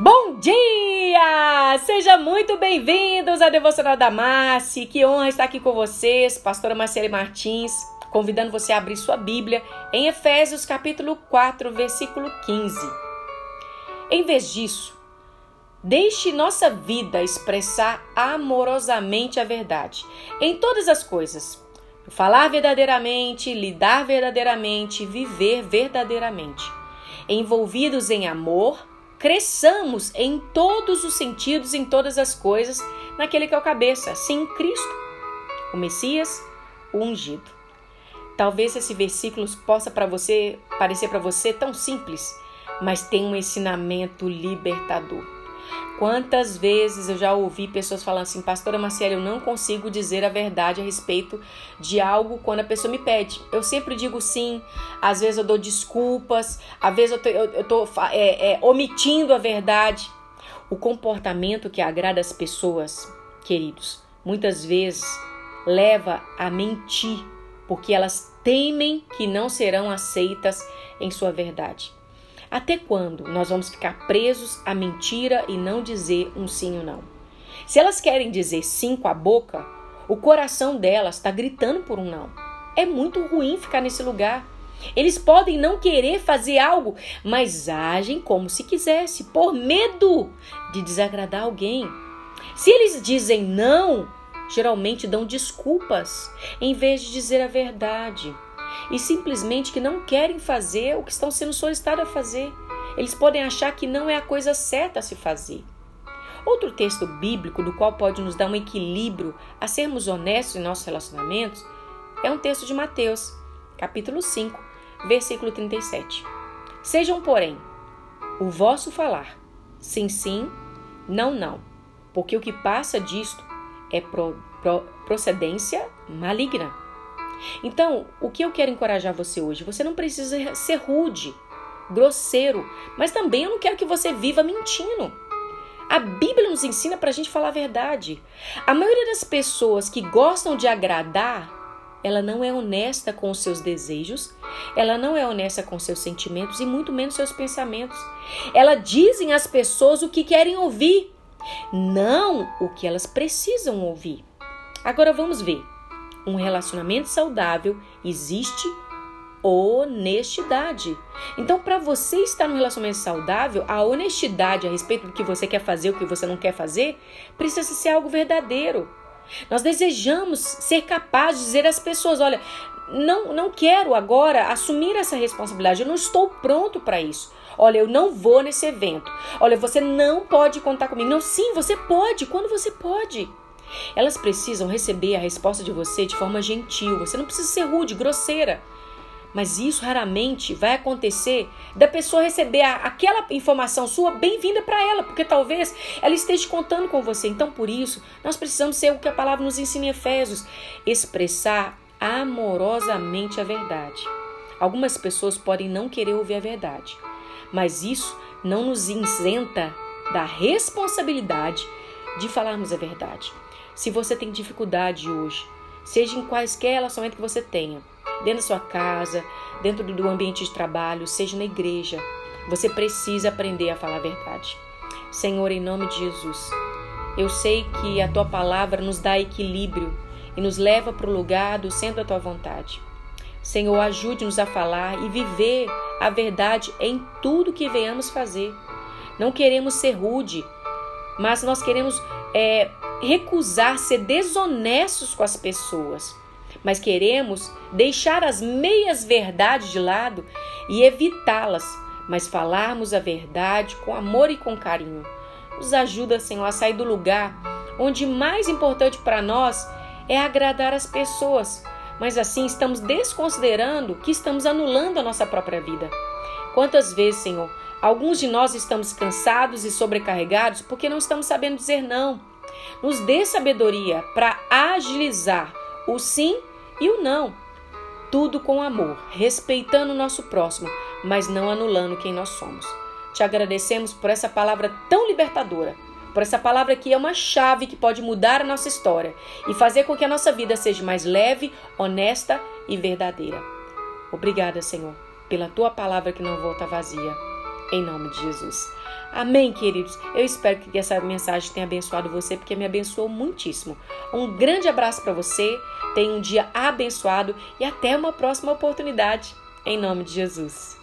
Bom dia! Seja muito bem-vindos à Devocional da Massi. Que honra estar aqui com vocês, pastora Marcele Martins, convidando você a abrir sua Bíblia em Efésios capítulo 4, versículo 15. Em vez disso, deixe nossa vida expressar amorosamente a verdade em todas as coisas. Falar verdadeiramente, lidar verdadeiramente, viver verdadeiramente. Envolvidos em amor, cresçamos em todos os sentidos, em todas as coisas, naquele que é o cabeça, sim, Cristo, o Messias, o ungido. Talvez esse versículo possa para você parecer para você tão simples, mas tem um ensinamento libertador. Quantas vezes eu já ouvi pessoas falando assim, pastora Marcela, eu não consigo dizer a verdade a respeito de algo quando a pessoa me pede. Eu sempre digo sim, às vezes eu dou desculpas, às vezes eu tô, eu, eu tô é, é, omitindo a verdade. O comportamento que agrada as pessoas, queridos, muitas vezes leva a mentir, porque elas temem que não serão aceitas em sua verdade. Até quando nós vamos ficar presos à mentira e não dizer um sim ou não? Se elas querem dizer sim com a boca, o coração delas está gritando por um não. É muito ruim ficar nesse lugar. Eles podem não querer fazer algo, mas agem como se quisesse, por medo de desagradar alguém. Se eles dizem não, geralmente dão desculpas em vez de dizer a verdade e simplesmente que não querem fazer o que estão sendo solicitados a fazer. Eles podem achar que não é a coisa certa a se fazer. Outro texto bíblico do qual pode nos dar um equilíbrio a sermos honestos em nossos relacionamentos é um texto de Mateus, capítulo 5, versículo 37. Sejam, porém, o vosso falar, sim, sim, não, não, porque o que passa disto é pro, pro, procedência maligna. Então, o que eu quero encorajar você hoje? Você não precisa ser rude, grosseiro, mas também eu não quero que você viva mentindo. A Bíblia nos ensina para a gente falar a verdade. A maioria das pessoas que gostam de agradar, ela não é honesta com os seus desejos, ela não é honesta com seus sentimentos e muito menos seus pensamentos. Ela dizem às pessoas o que querem ouvir, não o que elas precisam ouvir. Agora vamos ver um relacionamento saudável existe honestidade. Então, para você estar num relacionamento saudável, a honestidade a respeito do que você quer fazer, o que você não quer fazer, precisa ser algo verdadeiro. Nós desejamos ser capazes de dizer às pessoas: olha, não, não quero agora assumir essa responsabilidade, eu não estou pronto para isso. Olha, eu não vou nesse evento. Olha, você não pode contar comigo. Não, sim, você pode, quando você pode. Elas precisam receber a resposta de você de forma gentil. Você não precisa ser rude, grosseira. Mas isso raramente vai acontecer da pessoa receber a, aquela informação sua bem-vinda para ela, porque talvez ela esteja contando com você. Então, por isso, nós precisamos ser o que a palavra nos ensina em Efésios: expressar amorosamente a verdade. Algumas pessoas podem não querer ouvir a verdade, mas isso não nos isenta da responsabilidade de falarmos a verdade. Se você tem dificuldade hoje, seja em quaisquer relacionamento que você tenha, dentro da sua casa, dentro do ambiente de trabalho, seja na igreja, você precisa aprender a falar a verdade. Senhor, em nome de Jesus, eu sei que a tua palavra nos dá equilíbrio e nos leva para o lugar do centro da tua vontade. Senhor, ajude-nos a falar e viver a verdade em tudo que venhamos fazer. Não queremos ser rude, mas nós queremos é, recusar ser desonestos com as pessoas, mas queremos deixar as meias verdades de lado e evitá-las, mas falarmos a verdade com amor e com carinho. Nos ajuda, Senhor, a sair do lugar onde mais importante para nós é agradar as pessoas, mas assim estamos desconsiderando que estamos anulando a nossa própria vida. Quantas vezes, Senhor, alguns de nós estamos cansados e sobrecarregados porque não estamos sabendo dizer não nos dê sabedoria para agilizar o sim e o não. Tudo com amor, respeitando o nosso próximo, mas não anulando quem nós somos. Te agradecemos por essa palavra tão libertadora, por essa palavra que é uma chave que pode mudar a nossa história e fazer com que a nossa vida seja mais leve, honesta e verdadeira. Obrigada, Senhor, pela tua palavra que não volta vazia. Em nome de Jesus. Amém, queridos? Eu espero que essa mensagem tenha abençoado você, porque me abençoou muitíssimo. Um grande abraço para você, tenha um dia abençoado e até uma próxima oportunidade, em nome de Jesus.